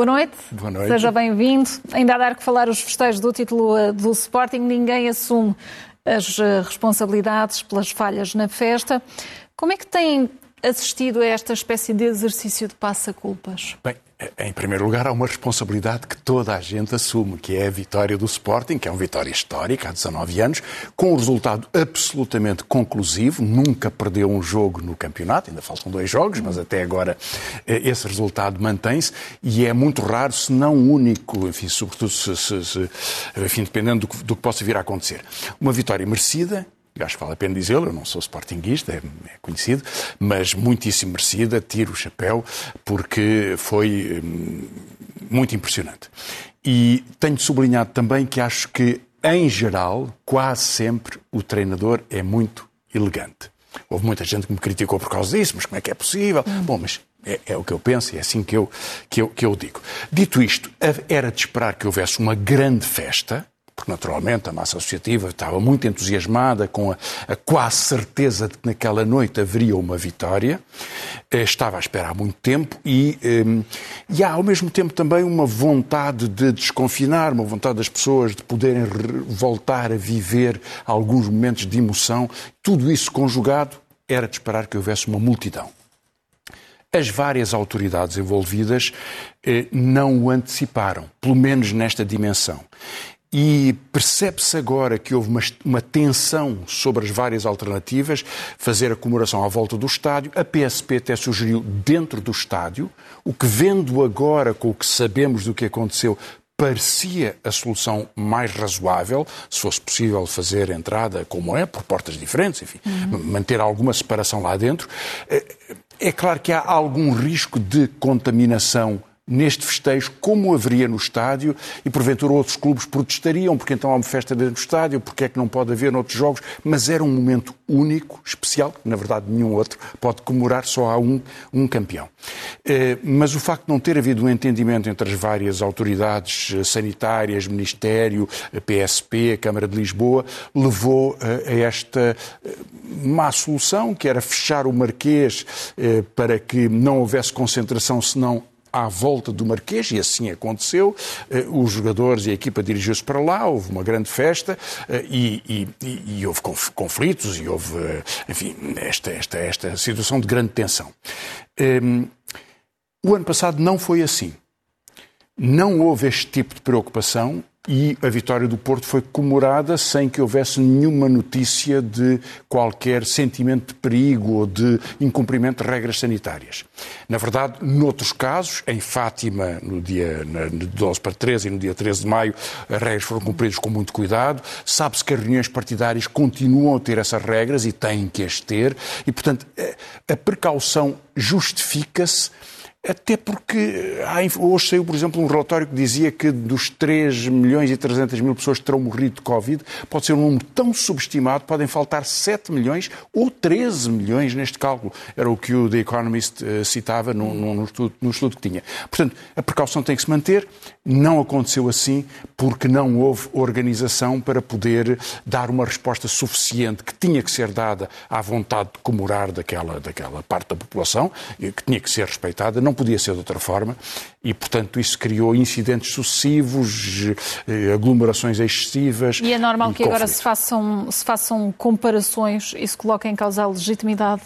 boa noite. Boa noite. Seja bem-vindo. Ainda há dar que falar os festejos do título eh, do Sporting. Ninguém assume as eh, responsabilidades pelas falhas na festa. Como é que tem assistido a esta espécie de exercício de passa-culpas? Bem, em primeiro lugar, há uma responsabilidade que toda a gente assume, que é a vitória do Sporting, que é uma vitória histórica há 19 anos, com um resultado absolutamente conclusivo. Nunca perdeu um jogo no campeonato, ainda faltam dois jogos, mas até agora eh, esse resultado mantém-se e é muito raro, se não único, enfim, sobretudo se, se, se enfim, dependendo do que, do que possa vir a acontecer. Uma vitória merecida, acho que vale a pena dizê-lo, eu não sou sportinguista, é, é, conhecido, mas muitíssimo merecida, tiro o chapéu, porque foi hum, muito impressionante. E tenho sublinhado também que acho que, em geral, quase sempre, o treinador é muito elegante. Houve muita gente que me criticou por causa disso, mas como é que é possível? Hum. Bom, mas é, é, o que eu penso e é assim que eu, que, eu, que eu digo. Dito isto, era de esperar que houvesse uma grande festa, porque naturalmente a massa associativa estava muito entusiasmada com a, a, quase certeza de que naquela noite haveria uma vitória, eh, estava à espera há muito tempo e, um, eh, e há ao mesmo tempo também uma vontade de desconfinar, uma vontade das pessoas de poderem voltar a viver alguns momentos de emoção, tudo isso conjugado era de esperar que houvesse uma multidão. As várias autoridades envolvidas eh, não o anteciparam, pelo menos nesta dimensão. E percebe-se agora que houve uma, uma, tensão sobre as várias alternativas, fazer a comemoração à volta do estádio. A PSP até sugeriu dentro do estádio, o que, vendo agora com o que sabemos do que aconteceu, parecia a solução mais razoável, se fosse possível fazer entrada como é, por portas diferentes, enfim, uhum. manter alguma separação lá dentro. É, é claro que há algum risco de contaminação neste festejo, como haveria no estádio, e porventura outros clubes protestariam, porque então há uma festa dentro do estádio, porque é que não pode haver noutros jogos, mas era um momento único, especial, que na verdade nenhum outro pode comemorar, só há um, um campeão. Eh, mas o facto de não ter havido um entendimento entre as várias autoridades eh, sanitárias, Ministério, PSP, a Câmara de Lisboa, levou eh, a esta má solução, que era fechar o Marquês para que não houvesse concentração, senão à volta do Marquês, e assim aconteceu. Eh, os jogadores e a equipa dirigiu-se para lá, houve uma grande festa eh, e, e, e houve conflitos e houve, eh, enfim, esta, esta, esta situação de grande tensão. Ehm, o ano passado não foi assim. Não houve este tipo de preocupação e a vitória do Porto foi comemorada sem que houvesse nenhuma notícia de qualquer sentimento de perigo ou de incumprimento de regras sanitárias. Na verdade, noutros casos, em Fátima, no dia de 12 para 13 e no dia 13 de maio, as regras foram cumpridas com muito cuidado. Sabe-se que as reuniões partidárias continuam a ter essas regras e têm que as ter, e, portanto, a precaução justifica-se até porque hoje saiu, por exemplo, um relatório que dizia que dos 3 milhões e 300 mil pessoas que terão morrido de Covid, pode ser um número tão subestimado, podem faltar 7 milhões ou 13 milhões neste cálculo. Era o que o The Economist uh, citava no, no, no, estudo, no estudo que tinha. Portanto, a precaução tem que se manter. Não aconteceu assim porque não houve organização para poder dar uma resposta suficiente que tinha que ser dada à vontade de comemorar daquela, daquela parte da população, que tinha que ser respeitada não podia ser de outra forma, e, portanto, isso criou incidentes sucessivos, eh, aglomerações excessivas. E é normal que agora se façam, se façam comparações, isso coloca em causa a legitimidade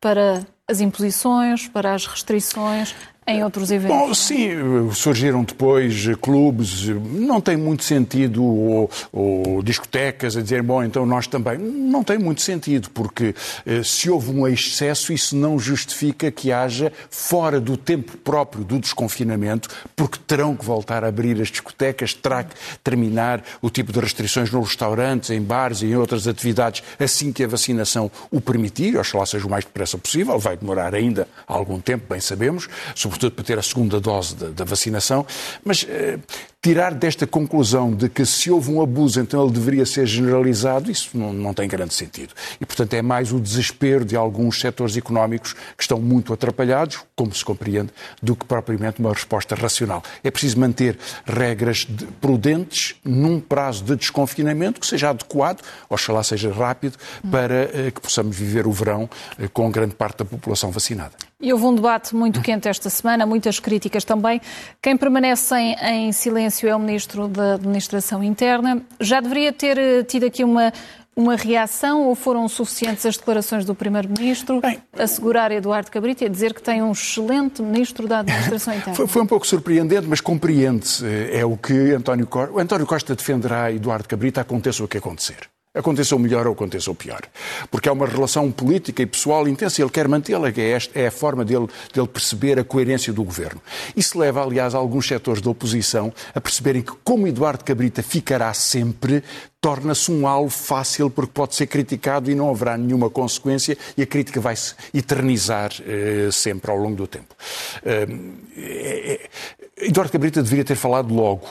para as imposições, para as restrições em outros eventos? Bom, sim, surgiram depois clubes, não tem muito sentido, ou, ou, discotecas a dizer, bom, então nós também. Não tem muito sentido, porque eh, se houve um excesso, isso não justifica que haja, fora do tempo próprio do desconfinamento, porque terão que voltar a abrir as discotecas, terá que terminar o tipo de restrições nos restaurantes, em bares e em outras atividades, assim que a vacinação o permitir, oxalá seja o mais depressa possível, vai demorar ainda algum tempo, bem sabemos, sobretudo para ter a segunda dose da, da vacinação, mas eh, tirar desta conclusão de que se houve um abuso, então ele deveria ser generalizado, isso não, não tem grande sentido. E, portanto, é mais o desespero de alguns setores económicos que estão muito atrapalhados, como se compreende, do que propriamente uma resposta racional. É preciso manter regras prudentes num prazo de desconfinamento que seja adequado, oxalá seja rápido, para eh, que possamos viver o verão eh, com grande parte da população vacinada. E houve um debate muito quente esta semana, muitas críticas também. Quem permanece em, em, silêncio é o Ministro da Administração Interna. Já deveria ter eh, tido aqui uma, uma reação ou foram suficientes as declarações do Primeiro-Ministro assegurar Eduardo Cabrita e dizer que tem um excelente Ministro da Administração Interna? Foi, foi um pouco surpreendente, mas compreende-se. É o que António Costa... António Costa defenderá Eduardo Cabrita, aconteça o que acontecer. Aconteceu melhor ou aconteceu pior. Porque é uma relação política e pessoal intensa e ele quer mantê-la, é, é a forma dele, dele perceber a coerência do governo. Isso leva, aliás, alguns setores da oposição a perceberem que, como Eduardo Cabrita ficará sempre, torna-se um alvo fácil porque pode ser criticado e não haverá nenhuma consequência e a crítica vai se eternizar eh, sempre ao longo do tempo. Eh, Eduardo Cabrita deveria ter falado logo,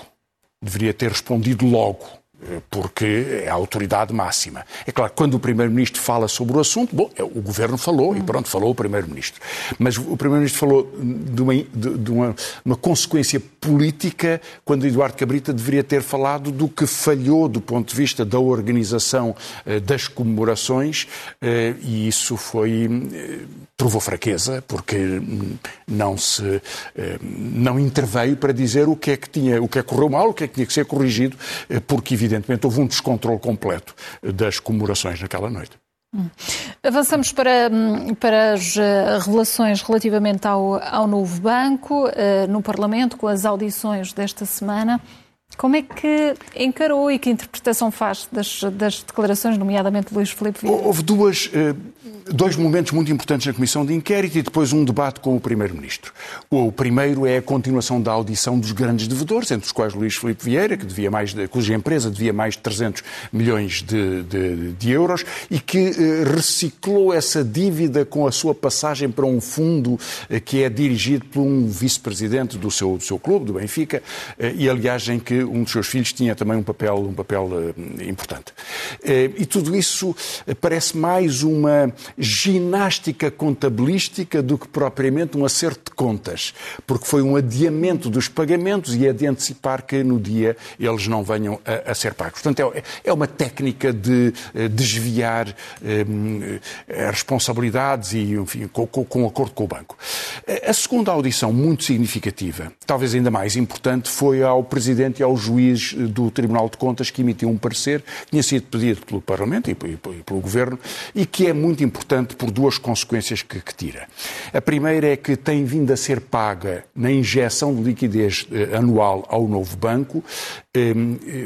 deveria ter respondido logo porque é a autoridade máxima. É claro, quando o Primeiro-Ministro fala sobre o assunto, bom, é, o Governo falou, e pronto, falou o Primeiro-Ministro. Mas o Primeiro-Ministro falou de, uma, de, uma, uma, consequência política, quando Eduardo Cabrita deveria ter falado do que falhou do ponto de vista da organização eh, das comemorações, eh, e isso foi eh, provou fraqueza, porque não se não interveio para dizer o que é que tinha, o que é que correu mal, o que é que tinha que ser corrigido, porque evidentemente houve um descontrole completo das comemorações naquela noite. Hum. Avançamos para, para as eh, revelações relativamente ao, ao novo banco eh, no Parlamento, com as audições desta semana. Como é que encarou e que interpretação faz das, das declarações, nomeadamente de Luís Filipe Vieira? Houve duas, eh, dois momentos muito importantes na Comissão de Inquérito e depois um debate com o Primeiro-Ministro. O primeiro é a continuação da audição dos grandes devedores, entre os quais Luís Filipe Vieira, que devia mais cuja empresa devia mais de 300 milhões de, de, de euros e que eh, reciclou essa dívida com a sua passagem para um fundo eh, que é dirigido por um vice-presidente do seu, do seu clube, do Benfica, e aliás em que um dos seus filhos tinha também um papel, um papel uh, importante. Uh, e tudo isso parece mais uma ginástica contabilística do que propriamente um acerto de contas, porque foi um adiamento dos pagamentos e é de antecipar que no dia eles não venham a, a ser pagos. Portanto, é, é uma técnica de desviar responsabilidades e, enfim, com, com, com acordo com o banco. A segunda audição, muito significativa, talvez ainda mais importante, foi ao Presidente e ao ao juiz do Tribunal de Contas que emitiu um parecer que tinha sido pedido pelo Parlamento e pelo Governo e que é muito importante por duas consequências que, que tira. A primeira é que tem vindo a ser paga na injeção de liquidez eh, anual ao novo banco eh,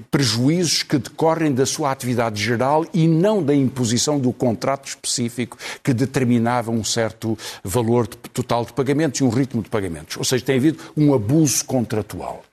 prejuízos que decorrem da sua atividade geral e não da imposição do contrato específico que determinava um certo valor total de pagamentos e um ritmo de pagamentos. Ou seja, tem havido um abuso contratual.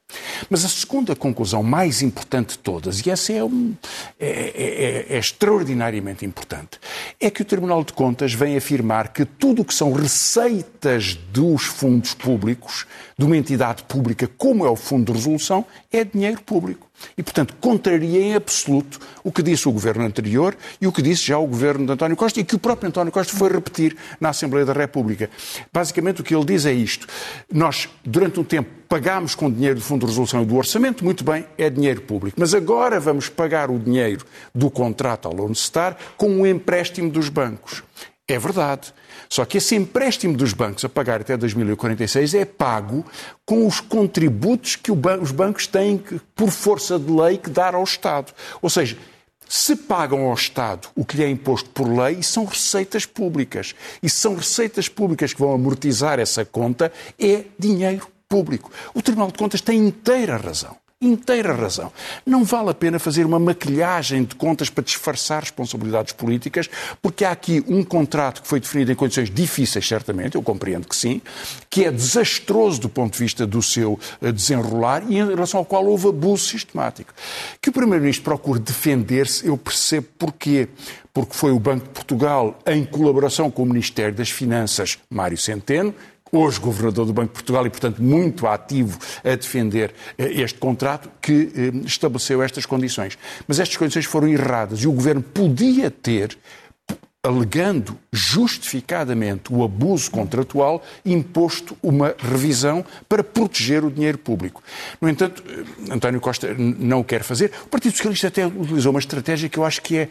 Mas a segunda conclusão mais importante de todas, e essa é, um, é, é, é, é, extraordinariamente importante, é que o Tribunal de Contas vem afirmar que tudo o que são receitas dos fundos públicos, de uma entidade pública como é o Fundo de Resolução, é dinheiro público. E, portanto, contraria em absoluto o que disse o governo anterior e o que disse já o governo de António Costa e que o próprio António Costa foi repetir na Assembleia da República. Basicamente, o que ele diz é isto. Nós, durante um tempo, pagámos com dinheiro do Fundo de Resolução e do Orçamento, muito bem, é dinheiro público. Mas agora vamos pagar o dinheiro do contrato ao Lone Star com um empréstimo dos bancos. É verdade. Só que esse empréstimo dos bancos a pagar até 2046 é pago com os contributos que os bancos têm, que, por força de lei, que dar ao Estado. Ou seja, se pagam ao Estado o que lhe é imposto por lei, são receitas públicas. E são receitas públicas que vão amortizar essa conta, é dinheiro público. O Tribunal de Contas tem inteira razão inteira razão. Não vale a pena fazer uma maquilhagem de contas para disfarçar responsabilidades políticas, porque há aqui um contrato que foi definido em condições difíceis, certamente, eu compreendo que sim, que é desastroso do ponto de vista do seu eh, desenrolar e em relação ao qual houve abuso sistemático. Que o Primeiro-Ministro procure defender-se, eu percebo porquê. Porque foi o Banco de Portugal, em colaboração com o Ministério das Finanças, Mário Centeno, hoje governador do Banco de Portugal e, portanto, muito ativo a defender eh, este contrato, que eh, estabeleceu estas condições. Mas estas condições foram erradas e o governo podia ter alegando justificadamente o abuso contratual, imposto uma revisão para proteger o dinheiro público. No entanto, eh, António Costa não o quer fazer. O Partido Socialista até utilizou uma estratégia que eu acho que é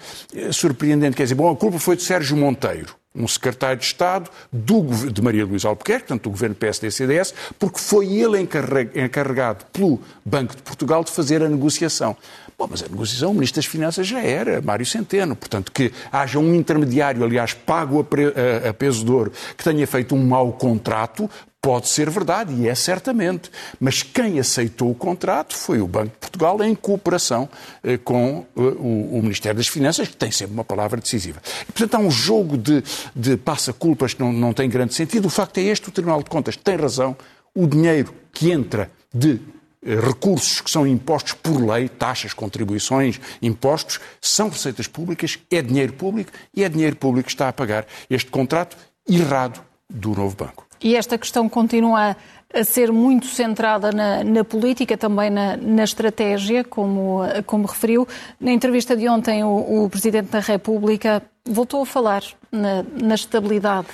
surpreendente. Quer dizer, bom, a culpa foi de Sérgio Monteiro. Um secretário de Estado do, de Maria Luísa Albuquerque, portanto do governo PSD-CDS, porque foi ele encarregado pelo Banco de Portugal de fazer a negociação. Bom, mas a negociação, o Ministro das Finanças já era, Mário Centeno. Portanto, que haja um intermediário, aliás, pago a, pre, a, a peso de ouro, que tenha feito um mau contrato, Pode ser verdade, e é certamente, mas quem aceitou o contrato foi o Banco de Portugal em cooperação eh, com eh, o, o, Ministério das Finanças, que tem sempre uma palavra decisiva. E, portanto, há um jogo de, de passa-culpas que não, não tem grande sentido. O facto é este, o Tribunal de Contas tem razão, o dinheiro que entra de recursos que são impostos por lei, taxas, contribuições, impostos, são receitas públicas, é dinheiro público e é dinheiro público que está a pagar este contrato errado do novo banco. E esta questão continua a ser muito centrada na, na política, também na, na, estratégia, como, como referiu. Na entrevista de ontem, o, o Presidente da República voltou a falar na, na estabilidade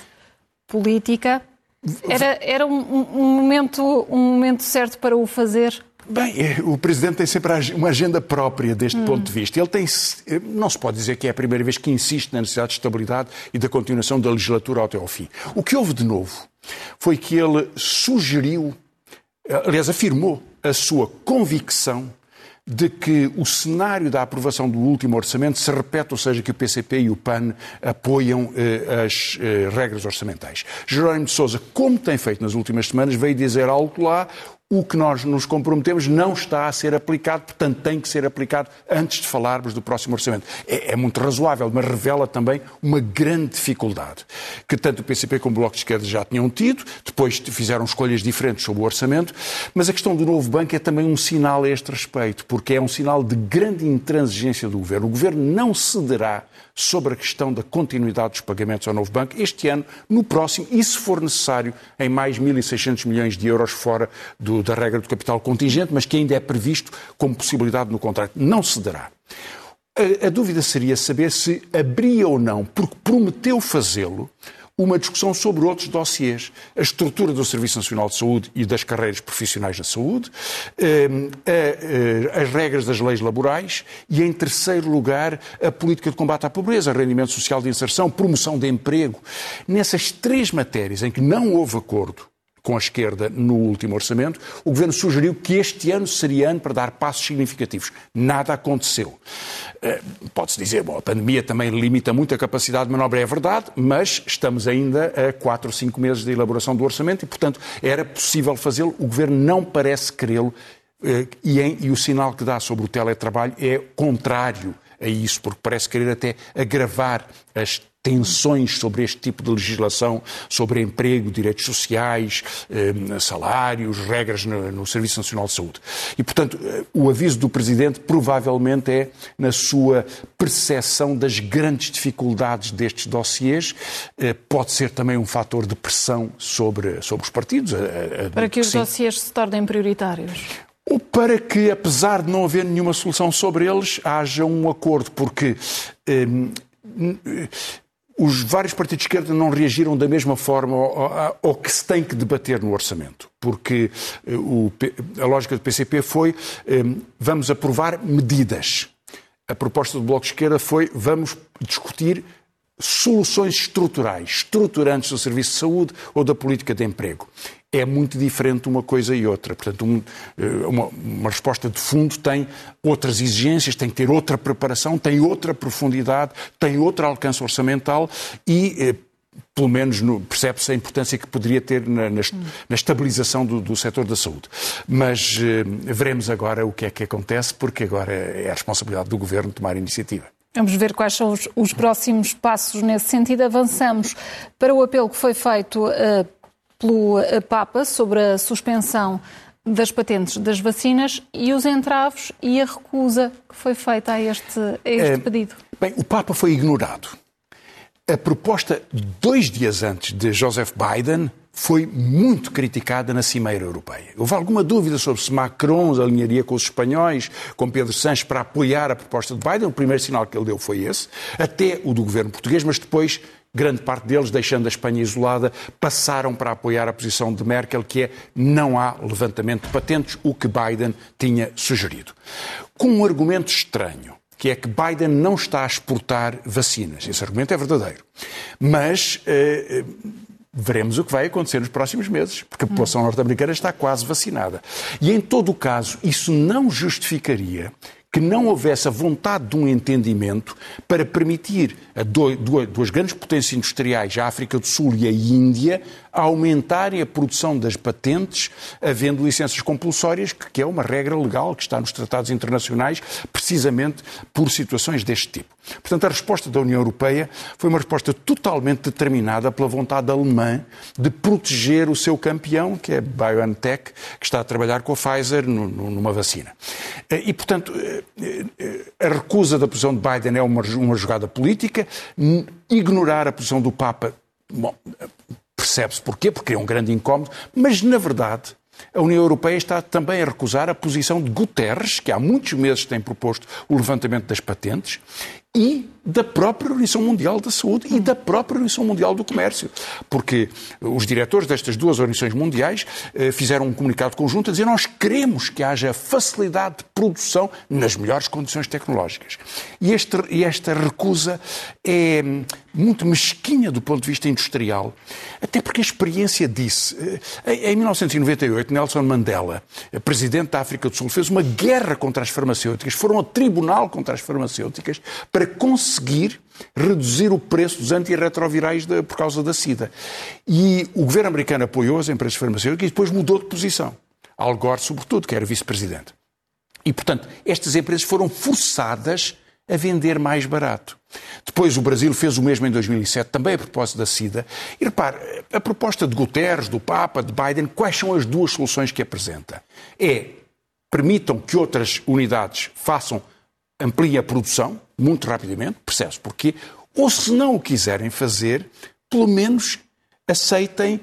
política. Era, era um, um, momento, um momento certo para o fazer? Bem, é, o Presidente tem sempre uma agenda própria deste hum. ponto de vista. Ele tem, não se pode dizer que é a primeira vez que insiste na necessidade de estabilidade e da continuação da legislatura até ao fim. O que houve de novo foi que ele sugeriu, aliás, afirmou a sua convicção de que o cenário da aprovação do último orçamento se repete, ou seja, que o PCP e o PAN apoiam eh, as eh, regras orçamentais. Jerónimo de Sousa, como tem feito nas últimas semanas, veio dizer algo lá, o que nós nos comprometemos não está a ser aplicado, portanto tem que ser aplicado antes de falarmos do próximo orçamento. É, é, muito razoável, mas revela também uma grande dificuldade que tanto o PCP como o Bloco de Esquerda já tinham tido, depois fizeram escolhas diferentes sobre o orçamento, mas a questão do novo banco é também um sinal a este respeito, porque é um sinal de grande intransigência do Governo. O Governo não cederá sobre a questão da continuidade dos pagamentos ao novo banco este ano, no próximo e, se for necessário, em mais 1.600 milhões de euros fora do, da regra do capital contingente, mas que ainda é previsto como possibilidade no contrato. Não se dará. A, a dúvida seria saber se abria ou não, porque prometeu fazê-lo, uma discussão sobre outros dossiês. A estrutura do Serviço Nacional de Saúde e das carreiras profissionais na saúde, ehm, eh, as regras das leis laborais e, em terceiro lugar, a política de combate à pobreza, rendimento social de inserção, promoção de emprego. Nessas três matérias em que não houve acordo, com a esquerda no último orçamento, o governo sugeriu que este ano seria ano para dar passos significativos. Nada aconteceu. Eh, pode-se dizer, bom, a pandemia também limita muito a capacidade de manobra, é verdade, mas estamos ainda a quatro ou cinco meses da elaboração do orçamento e, portanto, era possível fazê-lo. O governo não parece querê-lo eh, e, e o sinal que dá sobre o teletrabalho é contrário a isso, porque parece querer até agravar as tensões sobre este tipo de legislação, sobre emprego, direitos sociais, eh, salários, regras no, Serviço Nacional de Saúde. E, portanto, eh, o aviso do Presidente provavelmente é na sua percepção das grandes dificuldades destes dossiês. Eh, pode ser também um fator de pressão sobre, sobre os partidos. Para que os dossiês se tornem prioritários ou para que, apesar de não haver nenhuma solução sobre eles, haja um acordo, porque os vários partidos de esquerda não reagiram da mesma forma ao, ao, que se tem que debater no orçamento, porque eh, o, a lógica do PCP foi eh, vamos aprovar medidas. A proposta do Bloco de Esquerda foi vamos discutir soluções estruturais, estruturantes do serviço de saúde ou da política de emprego é muito diferente uma coisa e outra. Portanto, um, eh, uma, uma, resposta de fundo tem outras exigências, tem que ter outra preparação, tem outra profundidade, tem outro alcance orçamental e. Eh, pelo menos percebe-se a importância que poderia ter na, na, na estabilização do, do setor da saúde. Mas eh, veremos agora o que é que acontece, porque agora é a responsabilidade do Governo tomar iniciativa. Vamos ver quais são os, os, próximos passos nesse sentido. Avançamos para o apelo que foi feito uh, pelo eh, Papa sobre a suspensão das patentes das vacinas e os entraves e a recusa que foi feita a este, a este é, pedido. Bem, o Papa foi ignorado. A proposta, dois dias antes de Joseph Biden, foi muito criticada na Cimeira Europeia. Houve alguma dúvida sobre se Macron alinharia com os espanhóis, com Pedro Sanches, para apoiar a proposta de Biden. O primeiro sinal que ele deu foi esse, até o do governo português, mas depois grande parte deles, deixando a Espanha isolada, passaram para apoiar a posição de Merkel, que é não há levantamento de patentes, o que Biden tinha sugerido. Com um argumento estranho. que é que Biden não está a exportar vacinas. Esse argumento é verdadeiro. Mas eh, veremos o que vai acontecer nos próximos meses, porque a população norte-americana está quase vacinada. E em todo o caso, isso não justificaria que não houvesse a vontade de um entendimento para permitir a duas grandes potências industriais, a África do Sul e a Índia, aumentarem a produção das patentes, havendo licenças compulsórias, que é uma regra legal que está nos tratados internacionais, precisamente por situações deste tipo. Portanto, a resposta da União Europeia foi uma resposta totalmente determinada pela vontade alemã de proteger o seu campeão, que é a BioNTech, que está a trabalhar com a Pfizer numa vacina. E, portanto, a recusa da posição de Biden é uma, uma jogada política, ignorar a posição do Papa, bom, percebe-se porquê, porque é um grande incómodo, mas, na verdade, a União Europeia está também a recusar a posição de Guterres, que há muitos meses tem proposto o levantamento das patentes, e da própria Organização Mundial da Saúde e da própria Organização Mundial do Comércio. Porque os diretores destas duas organizações mundiais eh, fizeram um comunicado conjunto a dizer nós queremos que haja facilidade de produção nas melhores condições tecnológicas. E, este, e esta recusa é muito mesquinha do ponto de vista industrial, até porque a experiência disse. Eh, em 1998, Nelson Mandela, presidente da África do Sul, fez uma guerra contra as farmacêuticas, foram ao tribunal contra as farmacêuticas para conseguir reduzir o preço dos antirretrovirais de, por causa da SIDA. E o governo americano apoiou as empresas farmacêuticas e depois mudou de posição. Al Gore, sobretudo, que era vice-presidente. E, portanto, estas empresas foram forçadas a vender mais barato. Depois o Brasil fez o mesmo em 2007, também a propósito da SIDA. E repare, a proposta de Guterres, do Papa, de Biden, quais são as duas soluções que apresenta? É permitam que outras unidades façam, ampliem a produção muito rapidamente, percebe-se porquê, ou se não o quiserem fazer, pelo menos aceitem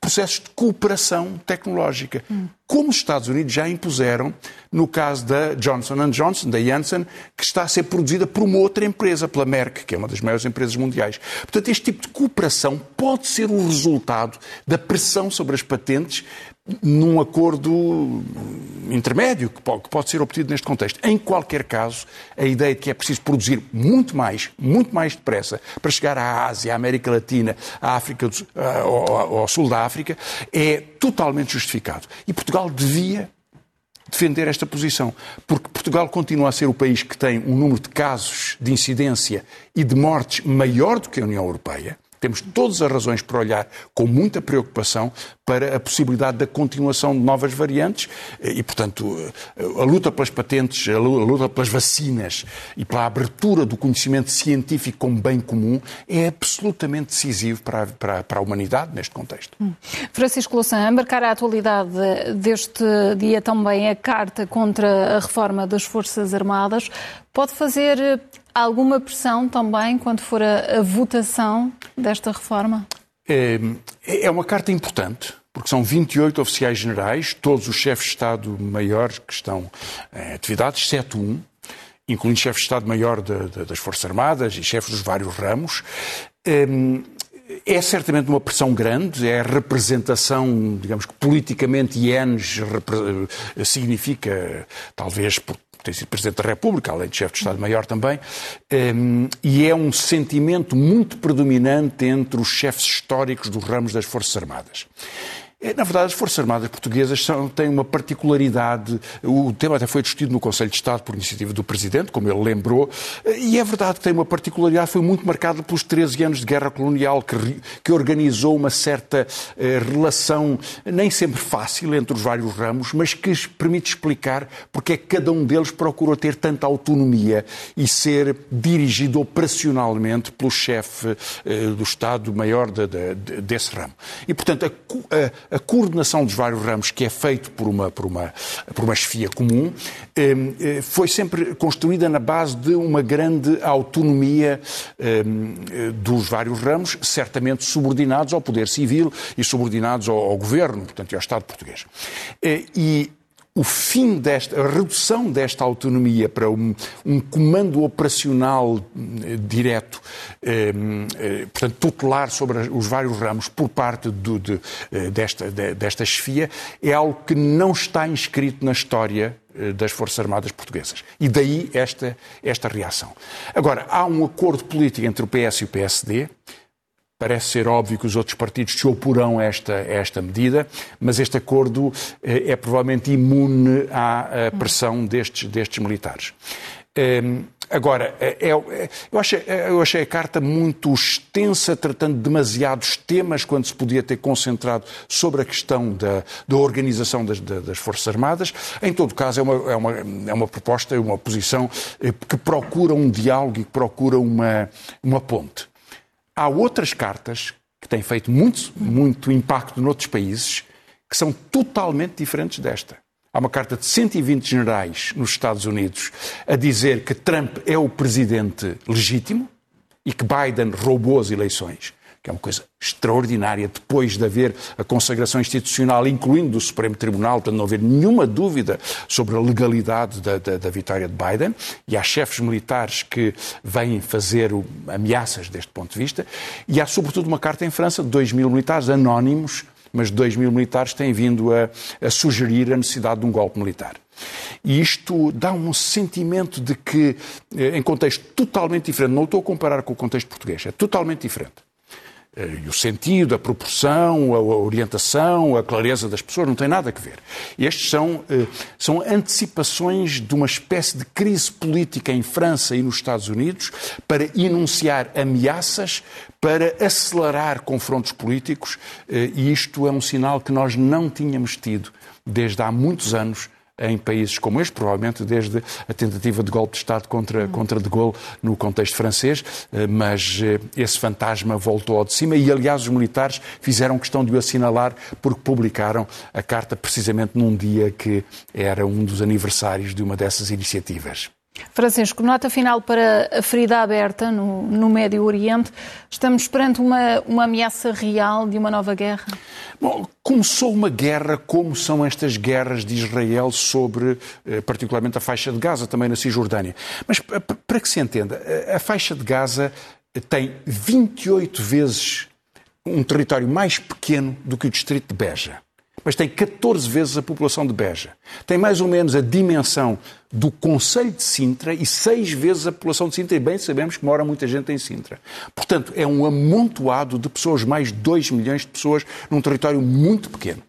processos de cooperação tecnológica, hum. Como os Estados Unidos já impuseram no caso da Johnson Johnson, da Janssen, que está a ser produzida por uma outra empresa, pela Merck, que é uma das maiores empresas mundiais. Portanto, este tipo de cooperação pode ser o resultado da pressão sobre as patentes num acordo intermédio que pode, ser obtido neste contexto. Em qualquer caso, a ideia de que é preciso produzir muito mais, muito mais depressa, para chegar à Ásia, à América Latina, à África, ao, ao sul da África, é totalmente justificado. E Portugal devia defender esta posição, porque Portugal continua a ser o país que tem um número de casos de incidência e de mortes maior do que a União Europeia. Temos todas as razões para olhar com muita preocupação para a possibilidade da continuação de novas variantes e, portanto, a luta pelas patentes, a luta pelas vacinas e pela abertura do conhecimento científico como bem comum é absolutamente decisivo para a, para, para a humanidade neste contexto. Hum. Francisco Louçã, a marcar a atualidade deste dia também a carta contra a reforma das Forças Armadas. Pode fazer alguma pressão também quando for a, a votação desta reforma? É, é uma carta importante, porque são 28 oficiais generais, todos os chefes de Estado-Maior que estão em atividade, exceto um, incluindo chefe de Estado-Maior das Forças Armadas e chefes dos vários ramos. É, é certamente uma pressão grande, é a representação, digamos que politicamente ienes significa, talvez por tem sido Presidente da República, além de chefe de Estado-Maior também, ehm, e é um sentimento muito predominante entre os chefes históricos dos ramos das Forças Armadas. É, na verdade, as Forças Armadas Portuguesas são, têm uma particularidade. O tema até foi discutido no Conselho de Estado por iniciativa do Presidente, como ele lembrou, e é verdade que tem uma particularidade, foi muito marcada pelos 13 anos de guerra colonial, que, que organizou uma certa eh, relação, nem sempre fácil, entre os vários ramos, mas que permite explicar porque é que cada um deles procurou ter tanta autonomia e ser dirigido operacionalmente pelo chefe eh, do Estado-Maior de, de, desse ramo. E, portanto, a, a a coordenação dos vários ramos, que é feito por uma, por uma, por uma chefia comum, ehm, eh, foi sempre construída na base de uma grande autonomia ehm, eh, dos vários ramos, certamente subordinados ao poder civil e subordinados ao, ao governo, portanto, ao Estado português. Eh, e o fim desta, a redução desta autonomia para um, um comando operacional eh, direto, eh, eh, portanto, tutelar sobre os vários ramos por parte do, de, eh, desta, de, desta chefia, é algo que não está inscrito na história das Forças Armadas Portuguesas. E daí esta, esta reação. Agora, há um acordo político entre o PS e o PSD. Parece ser óbvio que os outros partidos se oporão a esta, a esta medida, mas este acordo é provavelmente imune à pressão destes, destes militares. Ehm, agora, é, é, é, eu, achei, eu achei a carta muito extensa, tratando de demasiados temas, quando se podia ter concentrado sobre a questão da, da organização das, das, Forças Armadas. Em todo caso, é uma, é uma, é uma proposta, uma posição eh, que procura um diálogo e que procura uma, uma ponte. Há outras cartas que têm feito muito, muito impacto noutros países que são totalmente diferentes desta. Há uma carta de 120 generais nos Estados Unidos a dizer que Trump é o presidente legítimo e que Biden roubou as eleições, que é uma coisa extraordinária depois de haver a consagração institucional, incluindo do Supremo Tribunal, para não haver nenhuma dúvida sobre a legalidade da, da, da vitória de Biden, e há chefes militares que vêm fazer o, ameaças deste ponto de vista, e há sobretudo uma carta em França de 2 mil militares anónimos mas 2 mil militares têm vindo a, a sugerir a necessidade de um golpe militar. E isto dá um sentimento de que, eh, em contexto totalmente diferente, não estou a comparar com o contexto português, é totalmente diferente. Eh, e o sentido, a proporção, a orientação, a clareza das pessoas, não tem nada a ver. Estes são, eh, são antecipações de uma espécie de crise política em França e nos Estados Unidos para enunciar ameaças, para acelerar confrontos políticos, eh, e isto é um sinal que nós não tínhamos tido desde há muitos anos em países como este, provavelmente desde a tentativa de golpe de Estado contra, contra de Gaulle no contexto francês, eh, mas eh, esse fantasma voltou ao de cima e, aliás, os militares fizeram questão de o assinalar porque publicaram a carta precisamente num dia que era um dos aniversários de uma dessas iniciativas. Francisco, nota final para a ferida aberta no, no Médio Oriente. Estamos perante uma, uma ameaça real de uma nova guerra? Bom, começou uma guerra como são estas guerras de Israel sobre, eh, particularmente, a faixa de Gaza, também na Cisjordânia. Mas, para que se entenda, a faixa de Gaza tem 28 vezes um território mais pequeno do que o distrito de Beja mas tem 14 vezes a população de Beja. Tem mais ou menos a dimensão do Conselho de Sintra e seis vezes a população de Sintra, e bem sabemos que mora muita gente em Sintra. Portanto, é um amontoado de pessoas, mais de 2 milhões de pessoas, num território muito pequeno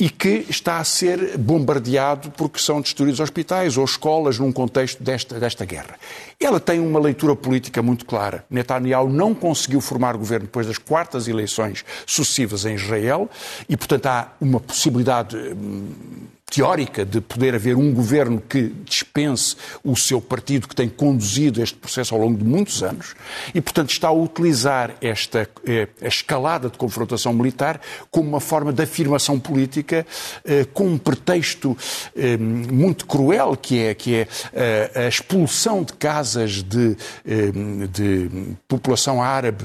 e que está a ser bombardeado porque são destruídos hospitais ou escolas num contexto desta, desta guerra. Ela tem uma leitura política muito clara. Netanyahu não conseguiu formar governo depois das quartas eleições sucessivas em Israel e, portanto, há uma possibilidade hum, teórica de poder haver um governo que dispense o seu partido que tem conduzido este processo ao longo de muitos anos e, portanto, está a utilizar esta eh, a escalada de confrontação militar como uma forma de afirmação política eh, com um pretexto eh, muito cruel que é, que é a expulsão de casas de, de população árabe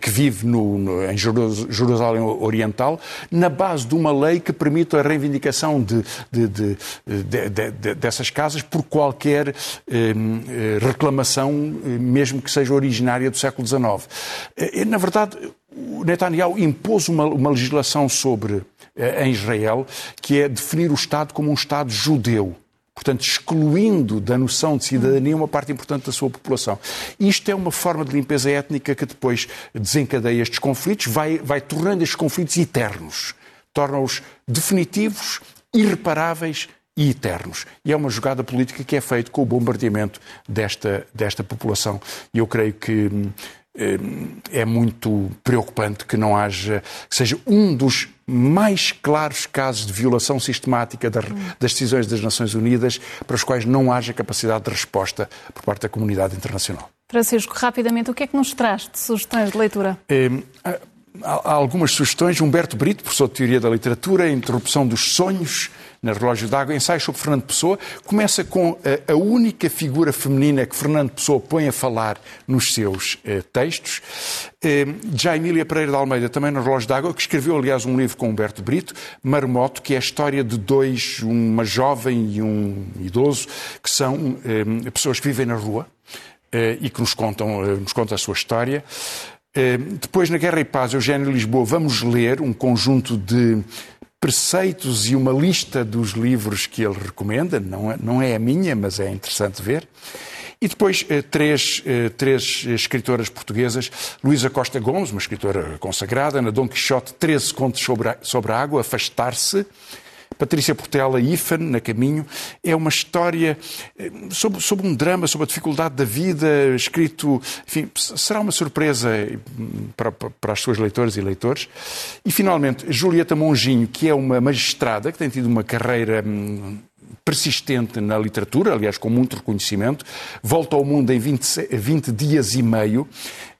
que vive no, no, em Jerusalém Oriental na base de uma lei que permite a reivindicação de, de, de, dessas casas por qualquer ehm, eh, reclamação, eh, mesmo que seja originária do século XIX. Eh, na verdade, o Netanyahu impôs uma, uma legislação sobre em Israel que é definir o Estado como um Estado judeu portanto, excluindo da noção de cidadania uma parte importante da sua população. Isto é uma forma de limpeza étnica que depois desencadeia estes conflitos, vai, vai tornando estes conflitos eternos, torna-os definitivos irreparáveis e eternos. E é uma jogada política que é feita com o bombardeamento desta, desta população. E eu creio que hum, é muito preocupante que não haja, que seja um dos mais claros casos de violação sistemática das, decisões das Nações Unidas para os quais não haja capacidade de resposta por parte da comunidade internacional. Francisco, rapidamente, o que é que nos traz de sugestões de leitura? Hum, há algumas sugestões. Humberto Brito, professor de Teoria da Literatura, Interrupção dos Sonhos, na Relógio d'Água, ensaio sobre Fernando Pessoa. Começa com a, a, única figura feminina que Fernando Pessoa põe a falar nos seus eh, textos. Eh, já Emília Pereira de Almeida, também no Relógio d'Água, que escreveu, aliás, um livro com Humberto Brito, Marmoto, que é a história de dois, uma jovem e um idoso, que são eh, pessoas que vivem na rua eh, e que nos contam, eh, nos contam a sua história. Eh, depois, na Guerra e Paz, Eugênio Lisboa, vamos ler um conjunto de preceitos e uma lista dos livros que ele recomenda, não é, não é a minha, mas é interessante ver. E depois eh, três, eh, três escritoras portuguesas, Luísa Costa Gomes, uma escritora consagrada, na Dom Quixote, 13 contos sobre a, sobre a água, Afastar-se, Patrícia Portela, Ifan, na Caminho, é uma história eh, sobre, sobre, um drama, sobre a dificuldade da vida, escrito, enfim, será uma surpresa para, para as suas leitoras e leitores. E, finalmente, Julieta Monginho, que é uma magistrada, que tem tido uma carreira hum, persistente na literatura, aliás, com muito reconhecimento. Volta ao mundo em 20, 20 dias e meio,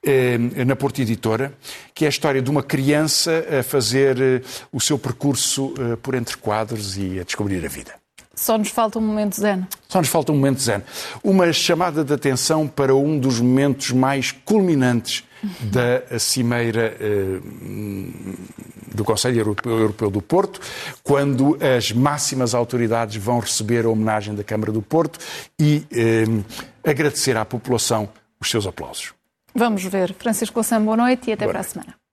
eh, na Porta Editora, que é a história de uma criança a fazer eh, o seu percurso eh, por entre quadros e a descobrir a vida. Só nos falta um momento zen. Só nos falta um momento zen. Uma chamada de atenção para um dos momentos mais culminantes da Cimeira eh, do Conselho Europeu do Porto, quando as máximas autoridades vão receber a homenagem da Câmara do Porto e eh, agradecer à população os seus aplausos. Vamos ver. Francisco Lassam, boa noite e até boa para noite. a semana.